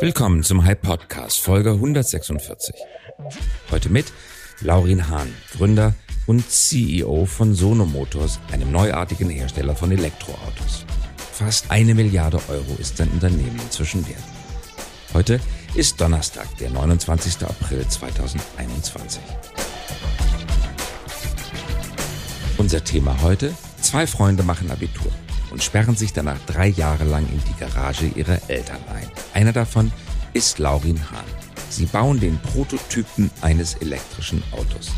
Willkommen zum Hype Podcast, Folge 146. Heute mit Laurin Hahn, Gründer und CEO von Sono Motors, einem neuartigen Hersteller von Elektroautos. Fast eine Milliarde Euro ist sein Unternehmen inzwischen wert. Heute ist Donnerstag, der 29. April 2021. Unser Thema heute, zwei Freunde machen Abitur und sperren sich danach drei Jahre lang in die Garage ihrer Eltern ein. Einer davon ist Laurin Hahn. Sie bauen den Prototypen eines elektrischen Autos.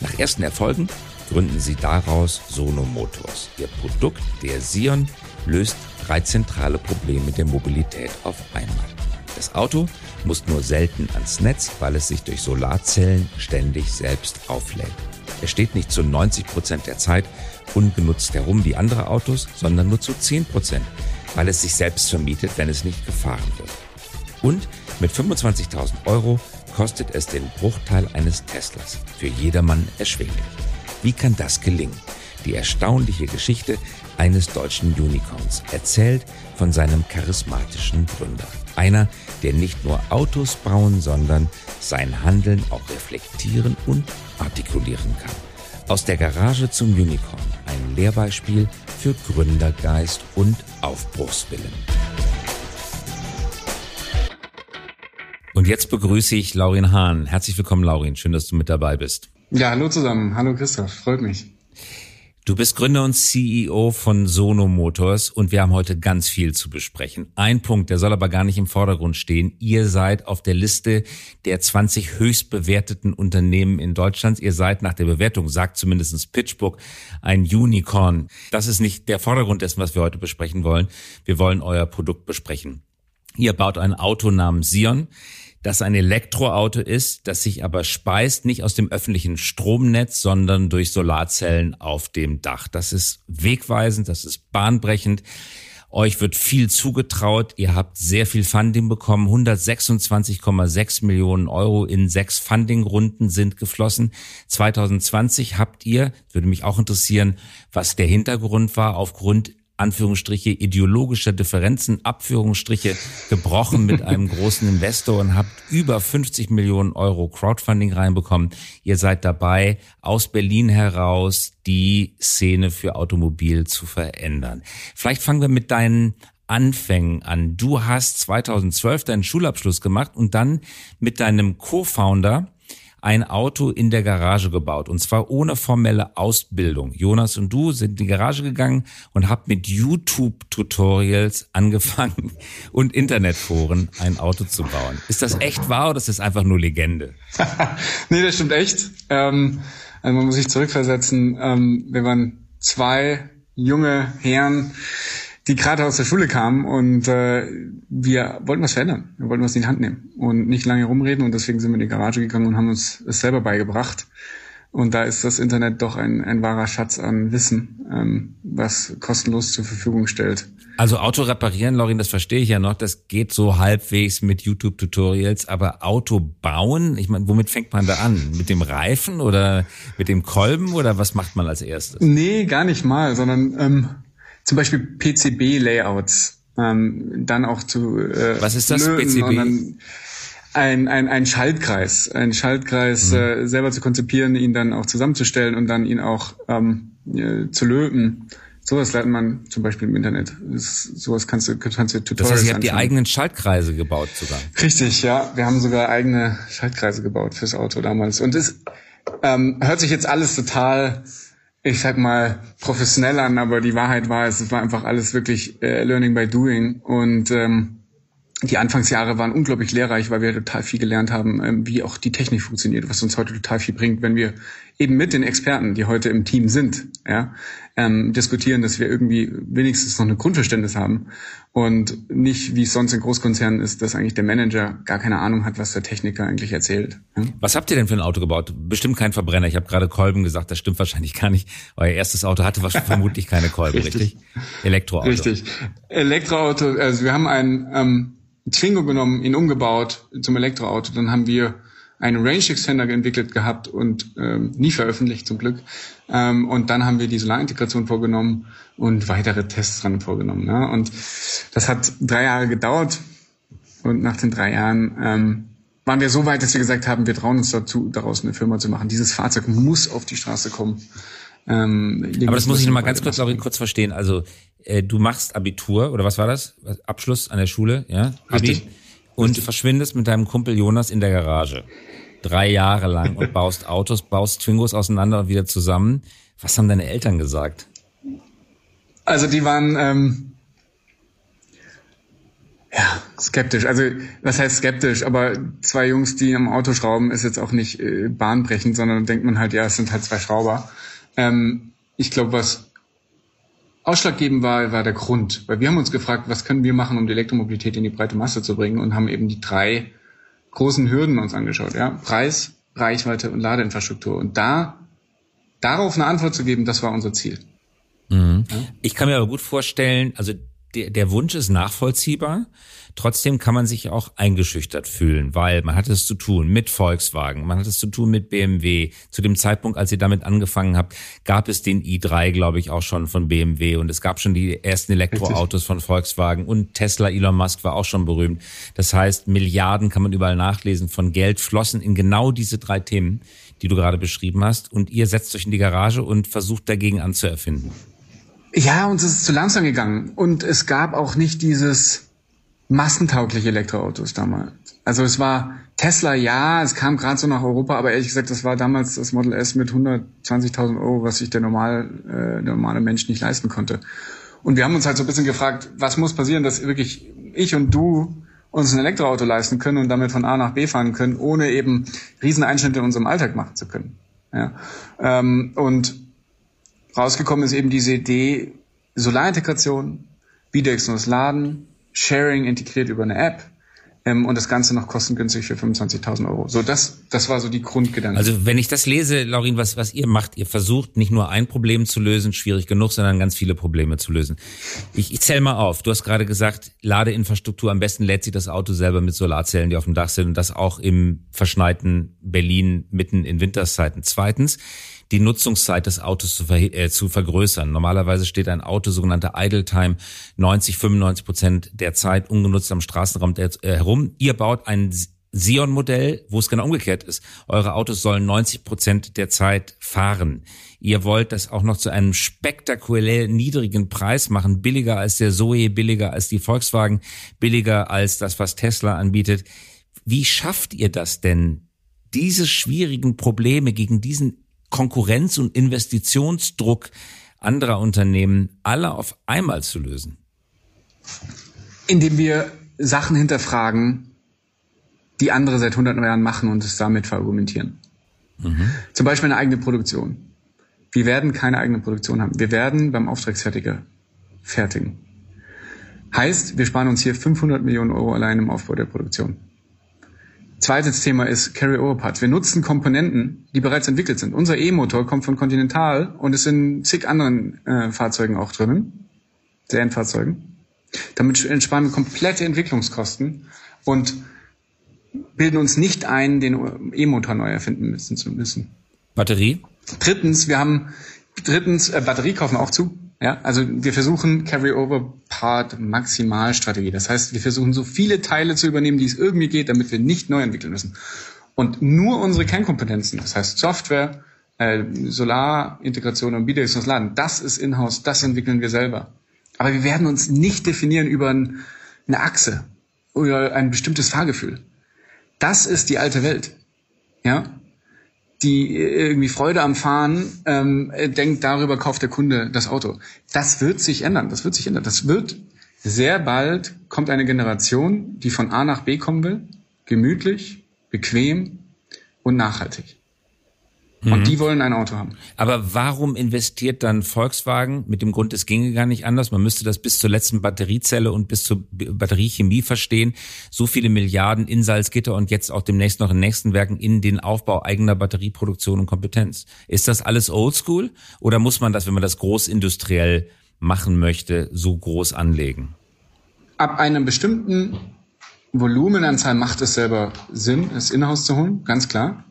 Nach ersten Erfolgen gründen sie daraus Sono Motors. Ihr Produkt, der Sion, löst drei zentrale Probleme der Mobilität auf einmal. Das Auto muss nur selten ans Netz, weil es sich durch Solarzellen ständig selbst auflädt. Es steht nicht zu 90 Prozent der Zeit ungenutzt herum wie andere Autos, sondern nur zu 10 Prozent, weil es sich selbst vermietet, wenn es nicht gefahren wird. Und mit 25.000 Euro kostet es den Bruchteil eines Teslas. Für jedermann erschwinglich. Wie kann das gelingen? Die erstaunliche Geschichte eines deutschen Unicorns, erzählt von seinem charismatischen Gründer. Einer, der nicht nur Autos bauen, sondern sein Handeln auch reflektieren und artikulieren kann. Aus der Garage zum Unicorn, ein Lehrbeispiel für Gründergeist und Aufbruchswillen. Und jetzt begrüße ich Laurin Hahn. Herzlich willkommen, Laurin. Schön, dass du mit dabei bist. Ja, hallo zusammen. Hallo Christoph. Freut mich. Du bist Gründer und CEO von Sono Motors und wir haben heute ganz viel zu besprechen. Ein Punkt, der soll aber gar nicht im Vordergrund stehen. Ihr seid auf der Liste der 20 höchst bewerteten Unternehmen in Deutschland. Ihr seid nach der Bewertung, sagt zumindest PitchBook, ein Unicorn. Das ist nicht der Vordergrund dessen, was wir heute besprechen wollen. Wir wollen euer Produkt besprechen. Ihr baut ein Auto namens Sion das ein Elektroauto ist, das sich aber speist nicht aus dem öffentlichen Stromnetz, sondern durch Solarzellen auf dem Dach. Das ist wegweisend, das ist bahnbrechend. Euch wird viel zugetraut. Ihr habt sehr viel Funding bekommen. 126,6 Millionen Euro in sechs Fundingrunden sind geflossen. 2020 habt ihr, würde mich auch interessieren, was der Hintergrund war, aufgrund Anführungsstriche ideologischer Differenzen, Abführungsstriche gebrochen mit einem großen Investor und habt über 50 Millionen Euro Crowdfunding reinbekommen. Ihr seid dabei, aus Berlin heraus die Szene für Automobil zu verändern. Vielleicht fangen wir mit deinen Anfängen an. Du hast 2012 deinen Schulabschluss gemacht und dann mit deinem Co-Founder ein Auto in der Garage gebaut und zwar ohne formelle Ausbildung. Jonas und du sind in die Garage gegangen und habt mit YouTube-Tutorials angefangen und Internetforen ein Auto zu bauen. Ist das echt wahr oder ist das einfach nur Legende? nee, das stimmt echt. Ähm, also man muss sich zurückversetzen. Ähm, wir waren zwei junge Herren, die gerade aus der Schule kamen und äh, wir wollten was verändern. Wir wollten was in die Hand nehmen und nicht lange rumreden und deswegen sind wir in die Garage gegangen und haben uns es selber beigebracht. Und da ist das Internet doch ein, ein wahrer Schatz an Wissen, ähm, was kostenlos zur Verfügung stellt. Also Auto reparieren, Lorin, das verstehe ich ja noch, das geht so halbwegs mit YouTube-Tutorials, aber Auto bauen, ich meine, womit fängt man da an? Mit dem Reifen oder mit dem Kolben oder was macht man als erstes? Nee, gar nicht mal, sondern ähm, zum Beispiel PCB-Layouts ähm, dann auch zu äh, Was ist das PCB? ein, ein, ein Schaltkreis, ein Schaltkreis mhm. äh, selber zu konzipieren, ihn dann auch zusammenzustellen und dann ihn auch ähm, äh, zu löten. Sowas lernt man zum Beispiel im Internet. Das, sowas kannst du, kannst du Tutorials Das heißt, ihr habt die eigenen Schaltkreise gebaut sogar. Richtig, ja. Wir haben sogar eigene Schaltkreise gebaut fürs Auto damals. Und es ähm, hört sich jetzt alles total ich sag mal, professionell an, aber die Wahrheit war, es war einfach alles wirklich äh, Learning by Doing. Und ähm, die Anfangsjahre waren unglaublich lehrreich, weil wir total viel gelernt haben, ähm, wie auch die Technik funktioniert, was uns heute total viel bringt, wenn wir eben mit den Experten, die heute im Team sind, ja, ähm, diskutieren, dass wir irgendwie wenigstens noch ein Grundverständnis haben und nicht, wie es sonst in Großkonzernen ist, dass eigentlich der Manager gar keine Ahnung hat, was der Techniker eigentlich erzählt. Was habt ihr denn für ein Auto gebaut? Bestimmt kein Verbrenner. Ich habe gerade Kolben gesagt, das stimmt wahrscheinlich gar nicht. Euer erstes Auto hatte vermutlich keine Kolben, richtig? richtig? Elektroauto. Richtig. Elektroauto, also wir haben ein ähm, Twingo genommen, ihn umgebaut zum Elektroauto. Dann haben wir einen Range Extender entwickelt gehabt und ähm, nie veröffentlicht zum Glück. Ähm, und dann haben wir die Solarintegration vorgenommen und weitere Tests dran vorgenommen. Ne? Und das hat drei Jahre gedauert. Und nach den drei Jahren ähm, waren wir so weit, dass wir gesagt haben, wir trauen uns dazu, daraus eine Firma zu machen. Dieses Fahrzeug muss auf die Straße kommen. Ähm, Aber das muss ich noch mal ganz kurz, auch kurz verstehen. Also äh, du machst Abitur oder was war das? Abschluss an der Schule, ja? Abi. Richtig. Und Richtig. verschwindest mit deinem Kumpel Jonas in der Garage. Drei Jahre lang und baust Autos, baust Twingos auseinander und wieder zusammen. Was haben deine Eltern gesagt? Also die waren ähm, ja skeptisch. Also was heißt skeptisch? Aber zwei Jungs, die am Auto schrauben, ist jetzt auch nicht äh, bahnbrechend, sondern denkt man halt, ja, es sind halt zwei Schrauber. Ähm, ich glaube, was ausschlaggebend war, war der Grund. Weil wir haben uns gefragt, was können wir machen, um die Elektromobilität in die breite Masse zu bringen und haben eben die drei großen Hürden uns angeschaut. Ja? Preis, Reichweite und Ladeinfrastruktur. Und da darauf eine Antwort zu geben, das war unser Ziel. Mhm. Ja? Ich kann mir aber gut vorstellen, also der, der Wunsch ist nachvollziehbar. Trotzdem kann man sich auch eingeschüchtert fühlen, weil man hat es zu tun mit Volkswagen, man hat es zu tun mit BMW. Zu dem Zeitpunkt, als ihr damit angefangen habt, gab es den i3, glaube ich, auch schon von BMW und es gab schon die ersten Elektroautos von Volkswagen und Tesla, Elon Musk war auch schon berühmt. Das heißt, Milliarden kann man überall nachlesen von Geld flossen in genau diese drei Themen, die du gerade beschrieben hast und ihr setzt euch in die Garage und versucht dagegen anzuerfinden. Ja, uns ist es zu langsam gegangen und es gab auch nicht dieses massentaugliche Elektroautos damals. Also es war Tesla, ja, es kam gerade so nach Europa, aber ehrlich gesagt, das war damals das Model S mit 120.000 Euro, was sich der, normal, äh, normale Mensch nicht leisten konnte. Und wir haben uns halt so ein bisschen gefragt, was muss passieren, dass wirklich ich und du uns ein Elektroauto leisten können und damit von A nach B fahren können, ohne eben Rieseneinschnitte in unserem Alltag machen zu können. Ja. Ähm, und rausgekommen ist eben diese Idee, Solarintegration, bidirektionales Laden, Sharing integriert über eine App ähm, und das Ganze noch kostengünstig für 25.000 Euro. So, das, das war so die Grundgedanke. Also wenn ich das lese, Laurin, was, was ihr macht, ihr versucht nicht nur ein Problem zu lösen, schwierig genug, sondern ganz viele Probleme zu lösen. Ich, ich zähle mal auf. Du hast gerade gesagt, Ladeinfrastruktur, am besten lädt sich das Auto selber mit Solarzellen, die auf dem Dach sind und das auch im verschneiten Berlin mitten in Winterszeiten. Zweitens, die Nutzungszeit des Autos zu, ver äh, zu vergrößern. Normalerweise steht ein Auto, sogenannte Idle Time, 90, 95 Prozent der Zeit ungenutzt am Straßenraum äh, herum. Ihr baut ein Sion-Modell, wo es genau umgekehrt ist. Eure Autos sollen 90 Prozent der Zeit fahren. Ihr wollt das auch noch zu einem spektakulär niedrigen Preis machen, billiger als der Zoe, billiger als die Volkswagen, billiger als das, was Tesla anbietet. Wie schafft ihr das denn, diese schwierigen Probleme gegen diesen Konkurrenz- und Investitionsdruck anderer Unternehmen alle auf einmal zu lösen? Indem wir Sachen hinterfragen, die andere seit hunderten Jahren machen und es damit verargumentieren. Mhm. Zum Beispiel eine eigene Produktion. Wir werden keine eigene Produktion haben. Wir werden beim Auftragsfertiger fertigen. Heißt, wir sparen uns hier 500 Millionen Euro allein im Aufbau der Produktion. Zweites Thema ist Carry-Over-Parts. Wir nutzen Komponenten, die bereits entwickelt sind. Unser E-Motor kommt von Continental und ist in zig anderen äh, Fahrzeugen auch drinnen, Serienfahrzeugen. Damit entsparen wir komplette Entwicklungskosten und bilden uns nicht ein, den E-Motor neu erfinden müssen zu müssen. Batterie? Drittens, wir haben drittens äh, Batterie kaufen auch zu. Ja, also wir versuchen Carry-Over-Part-Maximalstrategie. Das heißt, wir versuchen so viele Teile zu übernehmen, die es irgendwie geht, damit wir nicht neu entwickeln müssen. Und nur unsere Kernkompetenzen, das heißt Software, äh, Solarintegration und bidirektionales Laden, das ist in-house, das entwickeln wir selber. Aber wir werden uns nicht definieren über ein, eine Achse oder ein bestimmtes Fahrgefühl. Das ist die alte Welt. Ja, die irgendwie Freude am Fahren ähm, denkt, darüber kauft der Kunde das Auto. Das wird sich ändern. Das wird sich ändern. Das wird sehr bald kommt eine Generation, die von A nach B kommen will, gemütlich, bequem und nachhaltig. Und mhm. die wollen ein Auto haben. Aber warum investiert dann Volkswagen mit dem Grund, es ginge gar nicht anders? Man müsste das bis zur letzten Batteriezelle und bis zur Batteriechemie verstehen. So viele Milliarden in Salzgitter und jetzt auch demnächst noch in nächsten Werken in den Aufbau eigener Batterieproduktion und Kompetenz. Ist das alles oldschool oder muss man das, wenn man das großindustriell machen möchte, so groß anlegen? Ab einem bestimmten Volumenanzahl macht es selber Sinn, es in-house zu holen, ganz klar.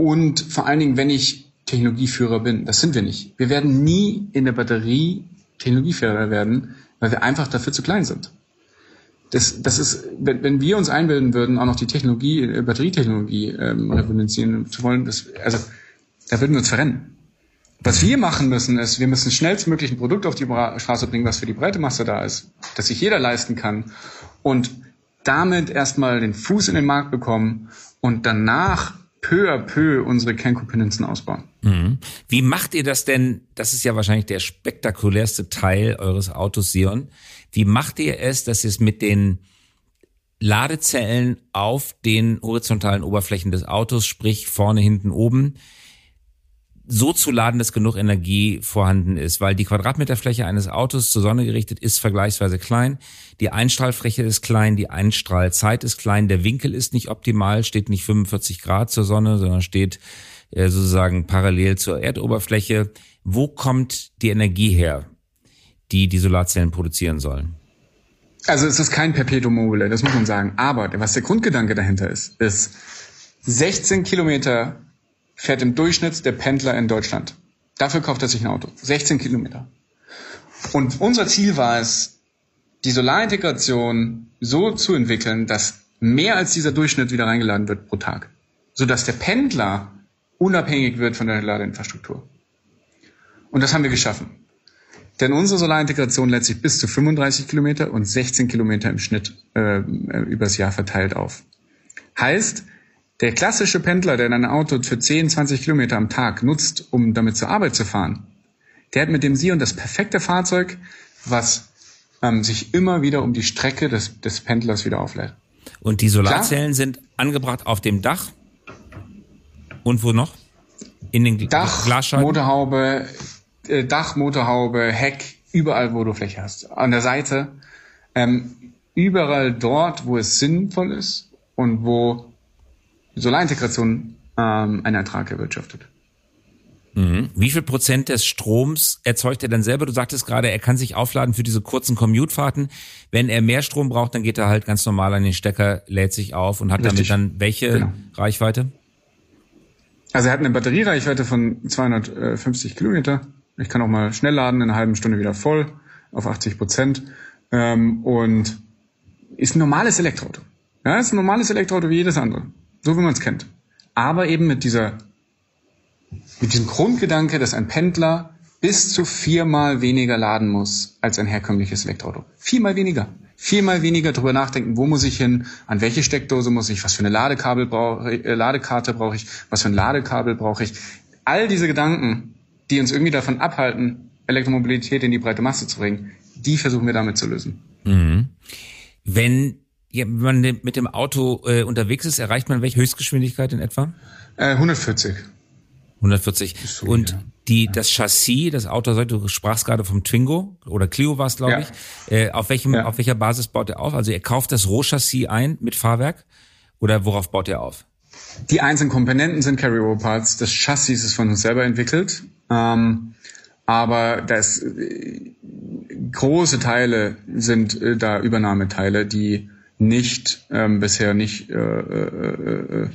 Und vor allen Dingen, wenn ich Technologieführer bin, das sind wir nicht. Wir werden nie in der Batterie Technologieführer werden, weil wir einfach dafür zu klein sind. das, das ist, wenn, wenn wir uns einbilden würden, auch noch die Technologie, äh, Batterietechnologie ähm, revolutionieren zu wollen, das, also da würden wir uns verrennen. Was wir machen müssen, ist, wir müssen schnellstmöglich ein Produkt auf die Straße bringen, was für die breite Masse da ist, dass sich jeder leisten kann und damit erstmal den Fuß in den Markt bekommen und danach peu à peu unsere Kernkompetenzen ausbauen. Mhm. Wie macht ihr das denn? Das ist ja wahrscheinlich der spektakulärste Teil eures Autos, Sion. Wie macht ihr es, dass ihr es mit den Ladezellen auf den horizontalen Oberflächen des Autos, sprich vorne, hinten, oben, so zu laden, dass genug Energie vorhanden ist, weil die Quadratmeterfläche eines Autos zur Sonne gerichtet ist vergleichsweise klein, die Einstrahlfläche ist klein, die Einstrahlzeit ist klein, der Winkel ist nicht optimal, steht nicht 45 Grad zur Sonne, sondern steht äh, sozusagen parallel zur Erdoberfläche. Wo kommt die Energie her, die die Solarzellen produzieren sollen? Also es ist kein Perpetuum mobile, das muss man sagen. Aber was der Grundgedanke dahinter ist, ist 16 Kilometer fährt im Durchschnitt der Pendler in Deutschland. Dafür kauft er sich ein Auto. 16 Kilometer. Und unser Ziel war es, die Solarintegration so zu entwickeln, dass mehr als dieser Durchschnitt wieder reingeladen wird pro Tag. Sodass der Pendler unabhängig wird von der Ladeinfrastruktur. Und das haben wir geschaffen. Denn unsere Solarintegration lädt sich bis zu 35 Kilometer und 16 Kilometer im Schnitt äh, übers Jahr verteilt auf. Heißt, der klassische Pendler, der ein Auto für 10, 20 Kilometer am Tag nutzt, um damit zur Arbeit zu fahren, der hat mit dem Sion das perfekte Fahrzeug, was ähm, sich immer wieder um die Strecke des, des Pendlers wieder auflädt. Und die Solarzellen Klar? sind angebracht auf dem Dach. Und wo noch? In den Dach, Glasscheiben? Motorhaube, äh, Dach, Motorhaube, Heck, überall, wo du Fläche hast. An der Seite, ähm, überall dort, wo es sinnvoll ist und wo Solarintegration ähm, einen Ertrag erwirtschaftet. Mhm. Wie viel Prozent des Stroms erzeugt er dann selber? Du sagtest gerade, er kann sich aufladen für diese kurzen Commutefahrten. Wenn er mehr Strom braucht, dann geht er halt ganz normal an den Stecker, lädt sich auf und hat Richtig. damit dann welche genau. Reichweite? Also er hat eine Batteriereichweite von 250 Kilometer. Ich kann auch mal schnell laden, in einer halben Stunde wieder voll auf 80 Prozent. Ähm, und ist ein normales Elektroauto. Ja, ist ein normales Elektroauto wie jedes andere so wie man es kennt. Aber eben mit dieser, mit diesem Grundgedanke, dass ein Pendler bis zu viermal weniger laden muss als ein herkömmliches Elektroauto. Viermal weniger. Viermal weniger darüber nachdenken, wo muss ich hin, an welche Steckdose muss ich, was für eine Ladekabel brauche, äh, Ladekarte brauche ich, was für ein Ladekabel brauche ich. All diese Gedanken, die uns irgendwie davon abhalten, Elektromobilität in die breite Masse zu bringen, die versuchen wir damit zu lösen. Mhm. Wenn ja, wenn man mit dem Auto äh, unterwegs ist, erreicht man welche Höchstgeschwindigkeit in etwa? Äh, 140. 140. So, und ja. die, das Chassis, das Auto, du sprachst gerade vom Twingo oder Clio war es, glaube ja. ich. Äh, auf welchem, ja. auf welcher Basis baut er auf? Also er kauft das Rohchassis ein mit Fahrwerk oder worauf baut er auf? Die einzelnen Komponenten sind Carryover-Parts. Das Chassis ist von uns selber entwickelt. Ähm, aber das äh, große Teile sind äh, da Übernahmeteile, die nicht ähm, bisher nicht äh, äh, äh,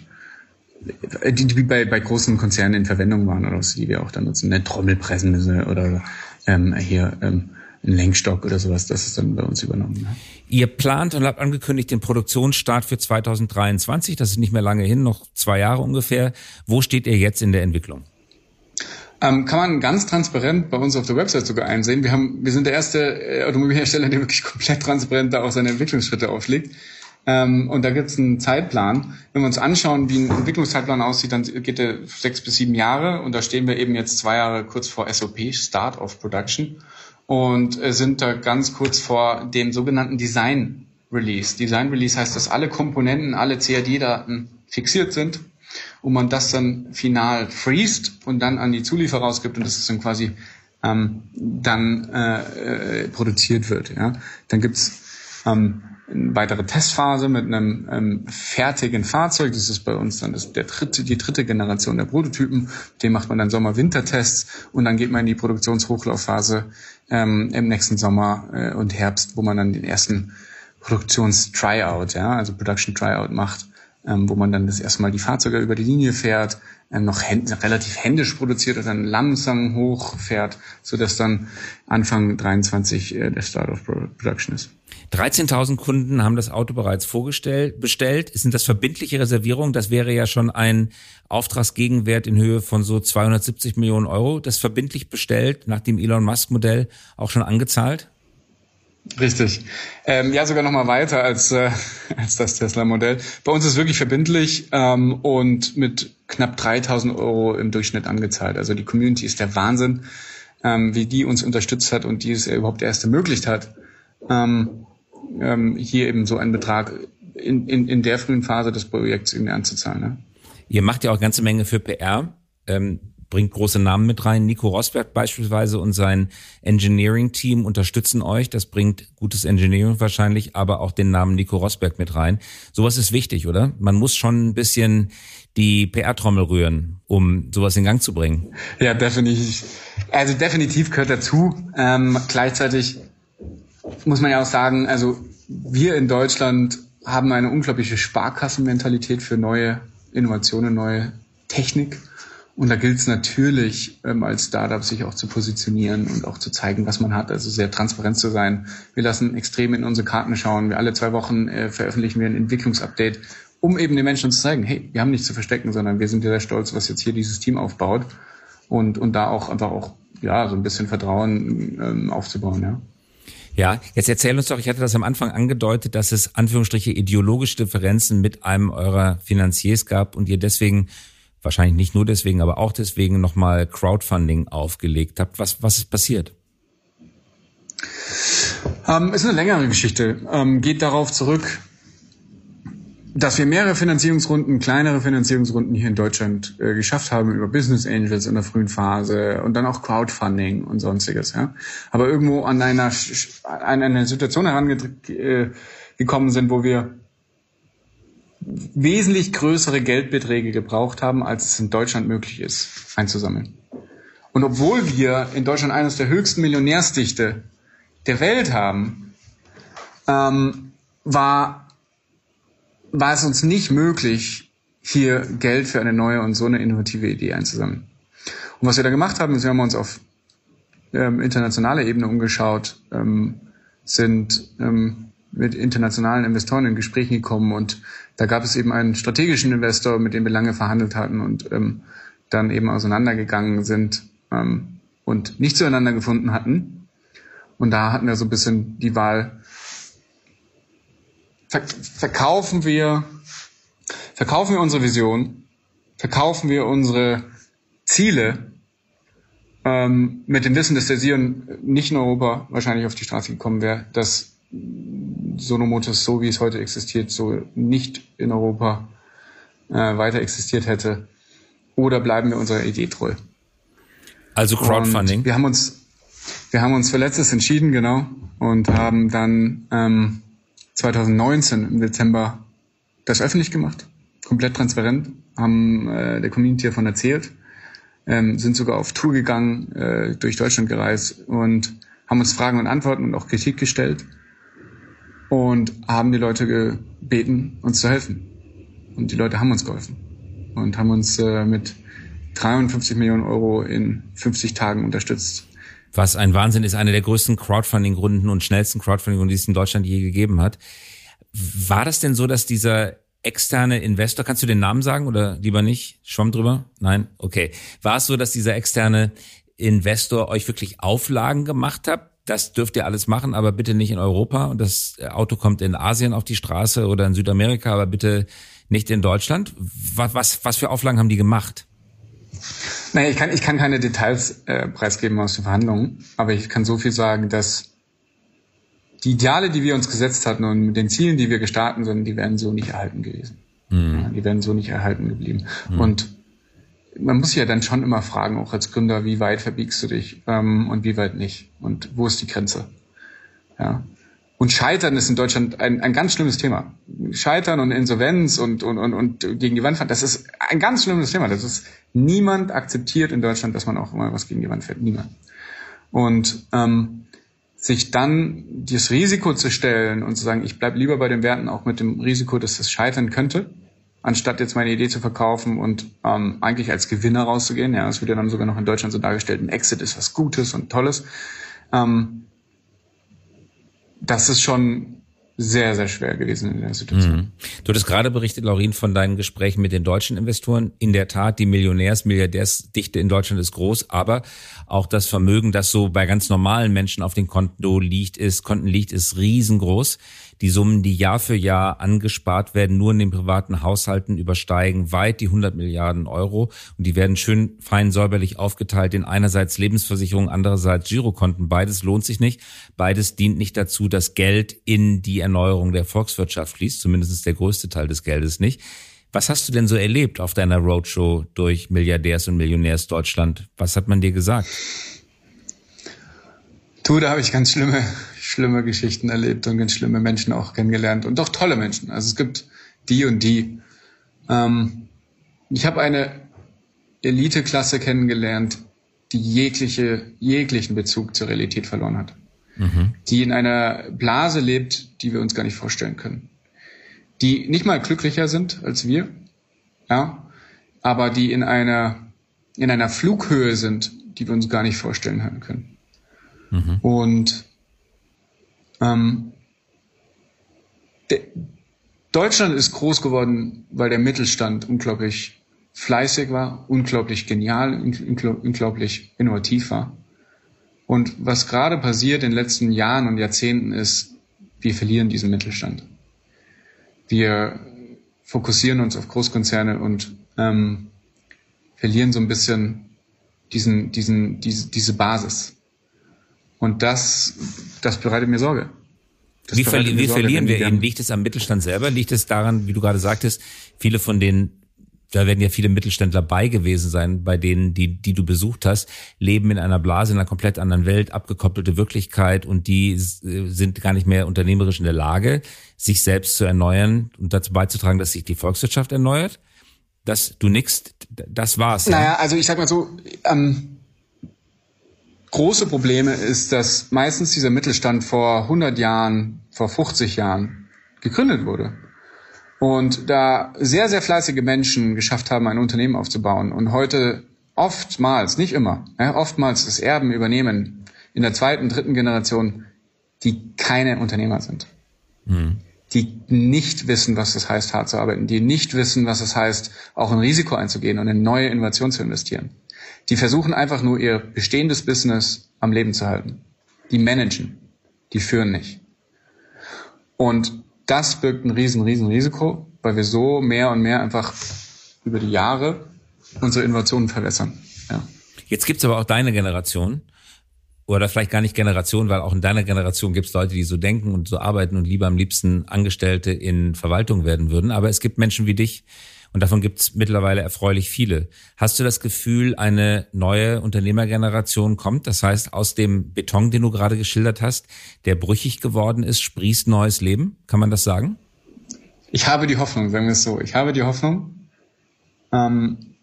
die, die bei, bei großen Konzernen in Verwendung waren oder so, die wir auch dann nutzen, eine Trommelpresse oder ähm, hier ähm, ein Lenkstock oder sowas, das ist dann bei uns übernommen. Ja. Ihr plant und habt angekündigt den Produktionsstart für 2023, das ist nicht mehr lange hin, noch zwei Jahre ungefähr. Wo steht ihr jetzt in der Entwicklung? Ähm, kann man ganz transparent bei uns auf der Website sogar einsehen. Wir haben, wir sind der erste äh, Automobilhersteller, der wirklich komplett transparent da auch seine Entwicklungsschritte auflegt. Ähm, und da gibt es einen Zeitplan. Wenn wir uns anschauen, wie ein Entwicklungszeitplan aussieht, dann geht der sechs bis sieben Jahre. Und da stehen wir eben jetzt zwei Jahre kurz vor SOP, Start of Production. Und äh, sind da ganz kurz vor dem sogenannten Design Release. Design Release heißt, dass alle Komponenten, alle CAD-Daten fixiert sind wo man das dann final freest und dann an die Zulieferer rausgibt und das ist dann quasi ähm, dann äh, äh, produziert wird. Ja? Dann gibt's ähm, eine weitere Testphase mit einem ähm, fertigen Fahrzeug. Das ist bei uns dann das, der dritte, die dritte Generation der Prototypen. Den macht man dann Sommer-Winter-Tests und dann geht man in die Produktionshochlaufphase ähm, im nächsten Sommer äh, und Herbst, wo man dann den ersten Produktions-Tryout, ja, also Production Tryout macht ähm, wo man dann das erstmal die Fahrzeuge über die Linie fährt, ähm, noch händ relativ händisch produziert und dann langsam hochfährt, so dass dann Anfang 23 äh, der Start of Production ist. 13.000 Kunden haben das Auto bereits vorgestellt, bestellt. Sind das verbindliche Reservierungen? Das wäre ja schon ein Auftragsgegenwert in Höhe von so 270 Millionen Euro. Das verbindlich bestellt, nach dem Elon Musk Modell auch schon angezahlt? Richtig. Ähm, ja, sogar noch mal weiter als, äh, als das Tesla-Modell. Bei uns ist wirklich verbindlich ähm, und mit knapp 3000 Euro im Durchschnitt angezahlt. Also die Community ist der Wahnsinn, ähm, wie die uns unterstützt hat und die es überhaupt erst ermöglicht hat, ähm, ähm, hier eben so einen Betrag in, in, in der frühen Phase des Projekts irgendwie anzuzahlen. Ne? Ihr macht ja auch eine ganze Menge für PR. Ähm, bringt große Namen mit rein. Nico Rosberg beispielsweise und sein Engineering-Team unterstützen euch. Das bringt gutes Engineering wahrscheinlich, aber auch den Namen Nico Rosberg mit rein. Sowas ist wichtig, oder? Man muss schon ein bisschen die PR-Trommel rühren, um sowas in Gang zu bringen. Ja, definitiv. Also definitiv gehört dazu. Ähm, gleichzeitig muss man ja auch sagen, also wir in Deutschland haben eine unglaubliche Sparkassenmentalität für neue Innovationen, neue Technik. Und da gilt es natürlich, ähm, als Startup sich auch zu positionieren und auch zu zeigen, was man hat, also sehr transparent zu sein. Wir lassen extrem in unsere Karten schauen. Wir alle zwei Wochen äh, veröffentlichen wir ein Entwicklungsupdate, um eben den Menschen zu zeigen, hey, wir haben nichts zu verstecken, sondern wir sind sehr stolz, was jetzt hier dieses Team aufbaut und, und da auch einfach auch, ja, so ein bisschen Vertrauen ähm, aufzubauen, ja. Ja, jetzt erzähl uns doch, ich hatte das am Anfang angedeutet, dass es Anführungsstriche ideologische Differenzen mit einem eurer Finanziers gab und ihr deswegen wahrscheinlich nicht nur deswegen, aber auch deswegen nochmal Crowdfunding aufgelegt habt. Was, was ist passiert? Ähm, ist eine längere Geschichte. Ähm, geht darauf zurück, dass wir mehrere Finanzierungsrunden, kleinere Finanzierungsrunden hier in Deutschland äh, geschafft haben über Business Angels in der frühen Phase und dann auch Crowdfunding und sonstiges. Ja. Aber irgendwo an einer, an eine Situation herangekommen sind, wo wir wesentlich größere Geldbeträge gebraucht haben, als es in Deutschland möglich ist, einzusammeln. Und obwohl wir in Deutschland eines der höchsten Millionärsdichte der Welt haben, ähm, war, war es uns nicht möglich, hier Geld für eine neue und so eine innovative Idee einzusammeln. Und was wir da gemacht haben, ist, wir haben uns auf ähm, internationaler Ebene umgeschaut, ähm, sind ähm, mit internationalen Investoren in Gesprächen gekommen und da gab es eben einen strategischen Investor, mit dem wir lange verhandelt hatten und ähm, dann eben auseinandergegangen sind ähm, und nicht zueinander gefunden hatten. Und da hatten wir so ein bisschen die Wahl, verkaufen wir, verkaufen wir unsere Vision, verkaufen wir unsere Ziele ähm, mit dem Wissen, dass der Sion nicht in Europa wahrscheinlich auf die Straße gekommen wäre, dass Sonomotus, so wie es heute existiert, so nicht in Europa äh, weiter existiert hätte? Oder bleiben wir unserer Idee treu? Also Crowdfunding. Und wir haben uns, wir haben uns für letztes entschieden, genau, und haben dann ähm, 2019 im Dezember das öffentlich gemacht, komplett transparent, haben äh, der Community davon erzählt, ähm, sind sogar auf Tour gegangen, äh, durch Deutschland gereist und haben uns Fragen und Antworten und auch Kritik gestellt und haben die Leute gebeten, uns zu helfen. Und die Leute haben uns geholfen und haben uns äh, mit 53 Millionen Euro in 50 Tagen unterstützt. Was ein Wahnsinn ist, eine der größten Crowdfunding-Runden und schnellsten Crowdfunding-Runden, die es in Deutschland je gegeben hat. War das denn so, dass dieser externe Investor, kannst du den Namen sagen oder lieber nicht? Schwamm drüber? Nein? Okay. War es so, dass dieser externe Investor euch wirklich Auflagen gemacht hat? Das dürft ihr alles machen, aber bitte nicht in Europa. Und das Auto kommt in Asien auf die Straße oder in Südamerika, aber bitte nicht in Deutschland. Was, was, was für Auflagen haben die gemacht? Naja, ich kann, ich kann keine Details äh, preisgeben aus den Verhandlungen, aber ich kann so viel sagen, dass die Ideale, die wir uns gesetzt hatten und mit den Zielen, die wir gestartet sind, die wären so nicht erhalten gewesen. Mhm. Ja, die wären so nicht erhalten geblieben. Mhm. Und man muss ja dann schon immer fragen, auch als Gründer, wie weit verbiegst du dich ähm, und wie weit nicht und wo ist die Grenze? Ja. Und Scheitern ist in Deutschland ein, ein ganz schlimmes Thema. Scheitern und Insolvenz und, und, und, und gegen die Wand fahren, das ist ein ganz schlimmes Thema. Das ist niemand akzeptiert in Deutschland, dass man auch immer was gegen die Wand fährt. Niemand. Und ähm, sich dann das Risiko zu stellen und zu sagen, ich bleib lieber bei den Werten, auch mit dem Risiko, dass das scheitern könnte, anstatt jetzt meine Idee zu verkaufen und ähm, eigentlich als Gewinner rauszugehen. Ja, es wird ja dann sogar noch in Deutschland so dargestellt, ein Exit ist was Gutes und Tolles. Ähm, das ist schon sehr, sehr schwer gewesen in der Situation. Mhm. Du hattest gerade berichtet, Laurin, von deinen Gesprächen mit den deutschen Investoren. In der Tat, die Millionärs-, Milliardärsdichte in Deutschland ist groß, aber auch das Vermögen, das so bei ganz normalen Menschen auf den Konto liegt, ist, Konten liegt, ist riesengroß. Die Summen, die Jahr für Jahr angespart werden, nur in den privaten Haushalten übersteigen weit die 100 Milliarden Euro. Und die werden schön fein säuberlich aufgeteilt in einerseits Lebensversicherung, andererseits Girokonten. Beides lohnt sich nicht. Beides dient nicht dazu, dass Geld in die Erneuerung der Volkswirtschaft fließt. Zumindest der größte Teil des Geldes nicht. Was hast du denn so erlebt auf deiner Roadshow durch Milliardärs und Millionärs Deutschland? Was hat man dir gesagt? Du, da habe ich ganz schlimme schlimme Geschichten erlebt und ganz schlimme Menschen auch kennengelernt und doch tolle Menschen. Also es gibt die und die. Ähm, ich habe eine Eliteklasse kennengelernt, die jegliche, jeglichen Bezug zur Realität verloren hat. Mhm. Die in einer Blase lebt, die wir uns gar nicht vorstellen können. Die nicht mal glücklicher sind als wir, ja, aber die in einer, in einer Flughöhe sind, die wir uns gar nicht vorstellen können. Mhm. Und ähm, Deutschland ist groß geworden, weil der Mittelstand unglaublich fleißig war, unglaublich genial, unglaublich innovativ war. Und was gerade passiert in den letzten Jahren und Jahrzehnten ist, wir verlieren diesen Mittelstand. Wir fokussieren uns auf Großkonzerne und ähm, verlieren so ein bisschen diesen, diesen, diese, diese Basis. Und das, das bereitet mir Sorge. Das wie, verli wie Sorge, verlieren wir ihn? Liegt es am Mittelstand selber? Liegt es daran, wie du gerade sagtest, viele von den da werden ja viele Mittelständler bei gewesen sein, bei denen, die, die du besucht hast, leben in einer Blase, in einer komplett anderen Welt, abgekoppelte Wirklichkeit und die sind gar nicht mehr unternehmerisch in der Lage, sich selbst zu erneuern und dazu beizutragen, dass sich die Volkswirtschaft erneuert. Das, du nix, das war's. Naja, ja? also ich sag mal so, ähm, große Probleme ist, dass meistens dieser Mittelstand vor 100 Jahren, vor 50 Jahren gegründet wurde. Und da sehr, sehr fleißige Menschen geschafft haben, ein Unternehmen aufzubauen und heute oftmals, nicht immer, ja, oftmals das Erben übernehmen in der zweiten, dritten Generation, die keine Unternehmer sind. Mhm. Die nicht wissen, was das heißt, hart zu arbeiten, die nicht wissen, was es heißt, auch ein Risiko einzugehen und in neue Innovation zu investieren. Die versuchen einfach nur ihr bestehendes Business am Leben zu halten. Die managen, die führen nicht. Und das birgt ein riesen, riesen Risiko, weil wir so mehr und mehr einfach über die Jahre unsere Innovationen verwässern. Ja. Jetzt gibt's aber auch deine Generation oder vielleicht gar nicht Generation, weil auch in deiner Generation gibt es Leute, die so denken und so arbeiten und lieber am liebsten Angestellte in Verwaltung werden würden. Aber es gibt Menschen wie dich, und davon gibt es mittlerweile erfreulich viele. Hast du das Gefühl, eine neue Unternehmergeneration kommt? Das heißt, aus dem Beton, den du gerade geschildert hast, der brüchig geworden ist, sprießt neues Leben? Kann man das sagen? Ich habe die Hoffnung, sagen wir es so. Ich habe die Hoffnung. Ähm,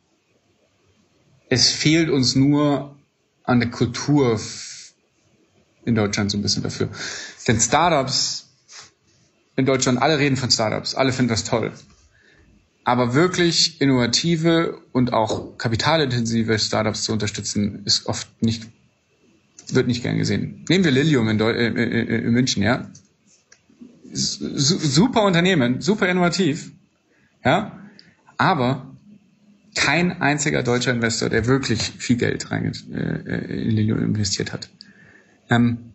es fehlt uns nur an der Kultur in Deutschland so ein bisschen dafür. Denn Startups in Deutschland, alle reden von Startups, alle finden das toll. Aber wirklich innovative und auch kapitalintensive Startups zu unterstützen, ist oft nicht, wird nicht gern gesehen. Nehmen wir Lilium in, Deu äh, äh, äh in München, ja. super Unternehmen, super innovativ, ja. Aber kein einziger deutscher Investor, der wirklich viel Geld rein äh in Lilium investiert hat. Ähm,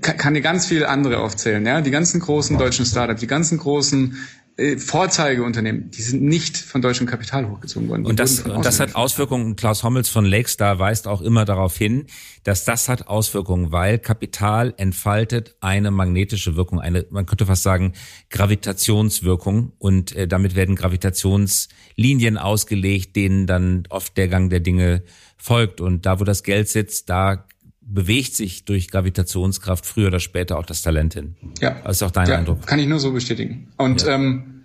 kann dir ganz viele andere aufzählen, ja. Die ganzen großen deutschen Startups, die ganzen großen äh, Vorzeigeunternehmen, die sind nicht von deutschem Kapital hochgezogen worden. Und das, und das hat Auswirkungen. Klaus Hommels von Lakestar weist auch immer darauf hin, dass das hat Auswirkungen, weil Kapital entfaltet eine magnetische Wirkung, eine, man könnte fast sagen, Gravitationswirkung. Und äh, damit werden Gravitationslinien ausgelegt, denen dann oft der Gang der Dinge folgt. Und da, wo das Geld sitzt, da bewegt sich durch Gravitationskraft früher oder später auch das Talent hin. Ja. Das ist auch dein ja, Eindruck. Kann ich nur so bestätigen. Und ja. ähm,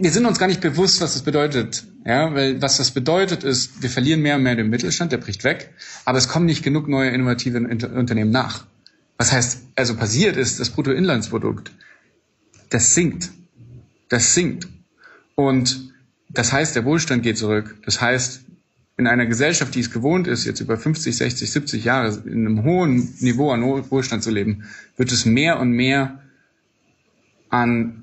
wir sind uns gar nicht bewusst, was das bedeutet. Ja, weil was das bedeutet ist, wir verlieren mehr und mehr den Mittelstand, der bricht weg, aber es kommen nicht genug neue innovative Unternehmen nach. Was heißt, also passiert ist, das Bruttoinlandsprodukt, das sinkt. Das sinkt. Und das heißt, der Wohlstand geht zurück. Das heißt, in einer Gesellschaft, die es gewohnt ist, jetzt über 50, 60, 70 Jahre in einem hohen Niveau an Wohlstand zu leben, wird es mehr und mehr an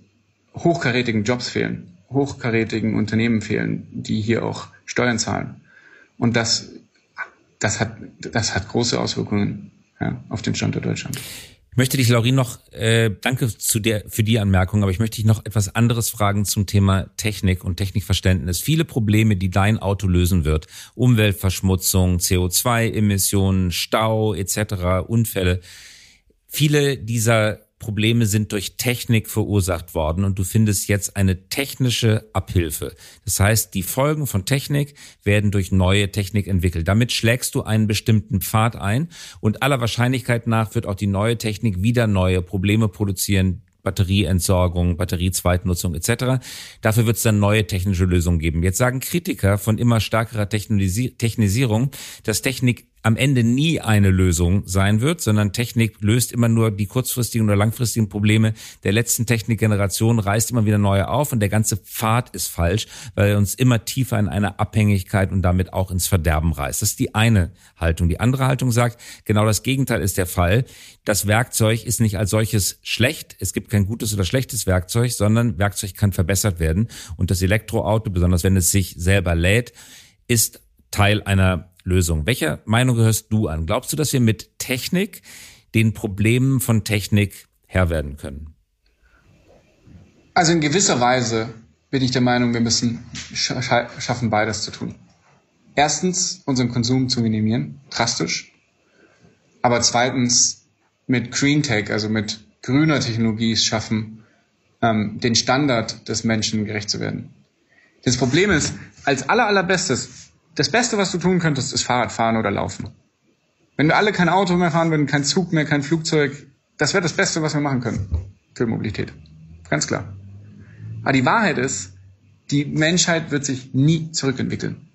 hochkarätigen Jobs fehlen, hochkarätigen Unternehmen fehlen, die hier auch Steuern zahlen. Und das, das hat, das hat große Auswirkungen ja, auf den Standort Deutschland. Ich möchte dich, Laurin, noch, äh, danke zu der, für die Anmerkung, aber ich möchte dich noch etwas anderes fragen zum Thema Technik und Technikverständnis. Viele Probleme, die dein Auto lösen wird, Umweltverschmutzung, CO2-Emissionen, Stau etc., Unfälle, viele dieser Probleme sind durch Technik verursacht worden und du findest jetzt eine technische Abhilfe. Das heißt, die Folgen von Technik werden durch neue Technik entwickelt. Damit schlägst du einen bestimmten Pfad ein und aller Wahrscheinlichkeit nach wird auch die neue Technik wieder neue Probleme produzieren, Batterieentsorgung, Batteriezweitnutzung etc. Dafür wird es dann neue technische Lösungen geben. Jetzt sagen Kritiker von immer stärkerer Technisierung, dass Technik am Ende nie eine Lösung sein wird, sondern Technik löst immer nur die kurzfristigen oder langfristigen Probleme der letzten Technikgeneration, reißt immer wieder neue auf und der ganze Pfad ist falsch, weil er uns immer tiefer in eine Abhängigkeit und damit auch ins Verderben reißt. Das ist die eine Haltung. Die andere Haltung sagt, genau das Gegenteil ist der Fall. Das Werkzeug ist nicht als solches schlecht. Es gibt kein gutes oder schlechtes Werkzeug, sondern Werkzeug kann verbessert werden. Und das Elektroauto, besonders wenn es sich selber lädt, ist Teil einer Lösung. Welcher Meinung gehörst du an? Glaubst du, dass wir mit Technik den Problemen von Technik Herr werden können? Also in gewisser Weise bin ich der Meinung, wir müssen schaffen, beides zu tun. Erstens, unseren Konsum zu minimieren, drastisch. Aber zweitens, mit Green Tech, also mit grüner Technologie es schaffen, ähm, den Standard des Menschen gerecht zu werden. Das Problem ist, als aller, allerbestes das Beste, was du tun könntest, ist Fahrrad fahren oder laufen. Wenn wir alle kein Auto mehr fahren würden, kein Zug mehr, kein Flugzeug, das wäre das Beste, was wir machen können für Mobilität. Ganz klar. Aber die Wahrheit ist, die Menschheit wird sich nie zurückentwickeln.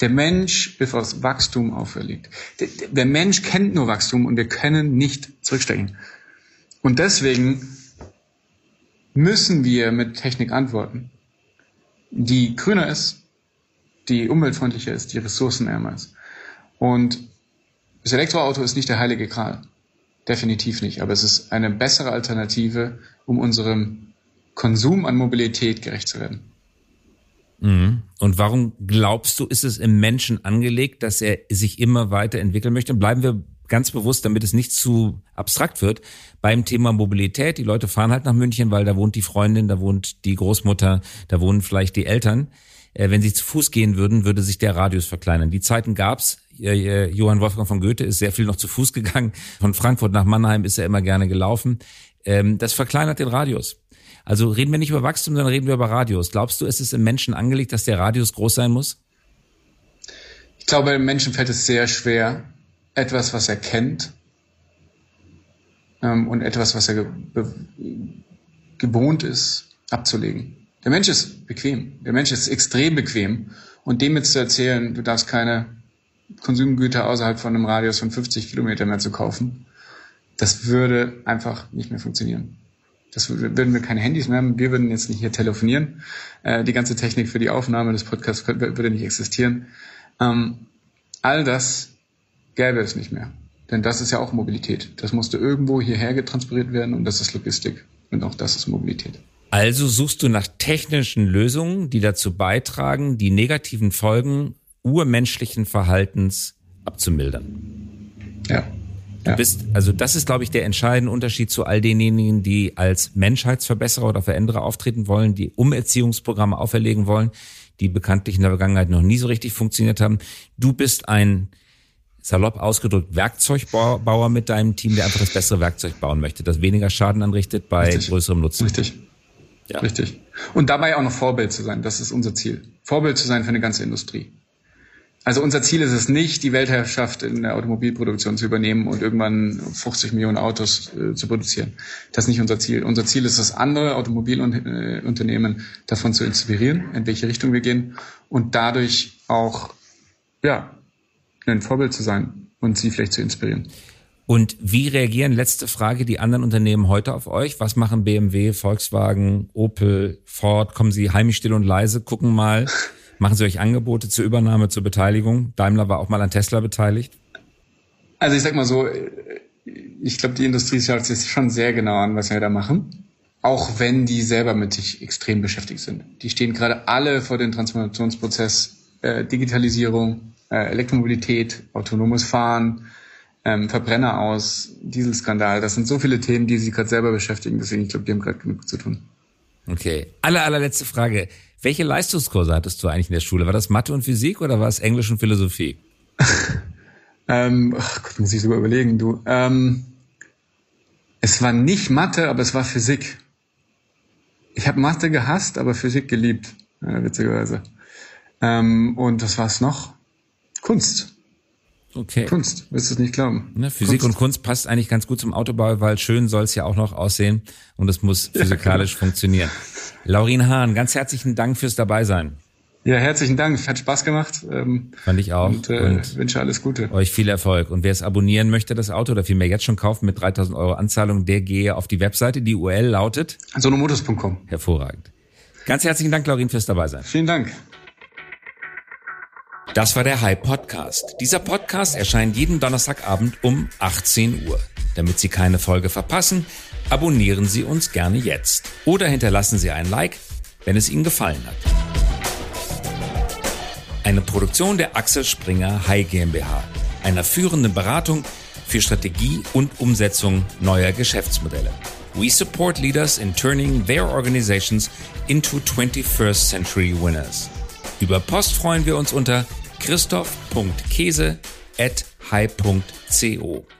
Der Mensch ist aus Wachstum auferlegt. Der Mensch kennt nur Wachstum und wir können nicht zurückstecken. Und deswegen müssen wir mit Technik antworten, die grüner ist, die umweltfreundlicher ist, die ressourcenärmer ist. Und das Elektroauto ist nicht der heilige Gral. Definitiv nicht. Aber es ist eine bessere Alternative, um unserem Konsum an Mobilität gerecht zu werden. Mhm. Und warum glaubst du, ist es im Menschen angelegt, dass er sich immer weiterentwickeln möchte? Und bleiben wir ganz bewusst, damit es nicht zu abstrakt wird, beim Thema Mobilität. Die Leute fahren halt nach München, weil da wohnt die Freundin, da wohnt die Großmutter, da wohnen vielleicht die Eltern wenn sie zu Fuß gehen würden, würde sich der Radius verkleinern. Die Zeiten gab's. Äh, Johann Wolfgang von Goethe ist sehr viel noch zu Fuß gegangen. Von Frankfurt nach Mannheim ist er immer gerne gelaufen. Ähm, das verkleinert den Radius. Also reden wir nicht über Wachstum, sondern reden wir über Radius. Glaubst du, ist es im Menschen angelegt, dass der Radius groß sein muss? Ich glaube, im Menschen fällt es sehr schwer, etwas, was er kennt ähm, und etwas, was er ge gewohnt ist, abzulegen. Der Mensch ist bequem. Der Mensch ist extrem bequem. Und dem jetzt zu erzählen, du darfst keine Konsumgüter außerhalb von einem Radius von 50 Kilometer mehr zu kaufen, das würde einfach nicht mehr funktionieren. Das würden wir keine Handys mehr haben. Wir würden jetzt nicht hier telefonieren. Äh, die ganze Technik für die Aufnahme des Podcasts würde nicht existieren. Ähm, all das gäbe es nicht mehr. Denn das ist ja auch Mobilität. Das musste irgendwo hierher getransportiert werden und das ist Logistik. Und auch das ist Mobilität. Also suchst du nach technischen Lösungen, die dazu beitragen, die negativen Folgen urmenschlichen Verhaltens abzumildern. Ja. Du bist, also das ist, glaube ich, der entscheidende Unterschied zu all denjenigen, die als Menschheitsverbesserer oder Veränderer auftreten wollen, die Umerziehungsprogramme auferlegen wollen, die bekanntlich in der Vergangenheit noch nie so richtig funktioniert haben. Du bist ein salopp ausgedrückt Werkzeugbauer mit deinem Team, der einfach das bessere Werkzeug bauen möchte, das weniger Schaden anrichtet bei Richtig. größerem Nutzen. Richtig. Ja. Richtig. Und dabei auch noch Vorbild zu sein, das ist unser Ziel. Vorbild zu sein für eine ganze Industrie. Also unser Ziel ist es nicht, die Weltherrschaft in der Automobilproduktion zu übernehmen und irgendwann 50 Millionen Autos äh, zu produzieren. Das ist nicht unser Ziel. Unser Ziel ist es, andere Automobilunternehmen davon zu inspirieren, in welche Richtung wir gehen und dadurch auch, ja, ein Vorbild zu sein und sie vielleicht zu inspirieren. Und wie reagieren, letzte Frage, die anderen Unternehmen heute auf euch? Was machen BMW, Volkswagen, Opel, Ford? Kommen sie heimisch still und leise, gucken mal, machen sie euch Angebote zur Übernahme, zur Beteiligung? Daimler war auch mal an Tesla beteiligt. Also ich sag mal so, ich glaube, die Industrie schaut sich schon sehr genau an, was wir da machen. Auch wenn die selber mit sich extrem beschäftigt sind. Die stehen gerade alle vor dem Transformationsprozess äh, Digitalisierung, äh, Elektromobilität, autonomes Fahren, ähm, Verbrenner aus, Dieselskandal. Das sind so viele Themen, die sie gerade selber beschäftigen. Deswegen, ich glaube, die haben gerade genug zu tun. Okay. Aller, allerletzte Frage. Welche Leistungskurse hattest du eigentlich in der Schule? War das Mathe und Physik oder war es Englisch und Philosophie? ähm, ach Gott, muss ich sogar überlegen, du. Ähm, es war nicht Mathe, aber es war Physik. Ich habe Mathe gehasst, aber Physik geliebt, äh, witzigerweise. Ähm, und was war es noch? Kunst. Okay. Kunst, wirst du es nicht glauben. Ne, Physik Kunst. und Kunst passt eigentlich ganz gut zum Autobau, weil schön soll es ja auch noch aussehen und es muss physikalisch ja, funktionieren. Laurin Hahn, ganz herzlichen Dank fürs Dabeisein. Ja, herzlichen Dank. Hat Spaß gemacht. Ähm, Fand ich auch. Und, äh, und wünsche alles Gute. Euch viel Erfolg. Und wer es abonnieren möchte, das Auto, oder vielmehr jetzt schon kaufen mit 3000 Euro Anzahlung, der gehe auf die Webseite. Die URL lautet sonomotos.com. Hervorragend. Ganz herzlichen Dank, Laurin, fürs Dabeisein. Vielen Dank. Das war der High Podcast. Dieser Podcast erscheint jeden Donnerstagabend um 18 Uhr. Damit Sie keine Folge verpassen, abonnieren Sie uns gerne jetzt. Oder hinterlassen Sie ein Like, wenn es Ihnen gefallen hat. Eine Produktion der Axel Springer High GmbH, einer führenden Beratung für Strategie und Umsetzung neuer Geschäftsmodelle. We support leaders in turning their organizations into 21st century winners. Über Post freuen wir uns unter christoph.käse at high.co.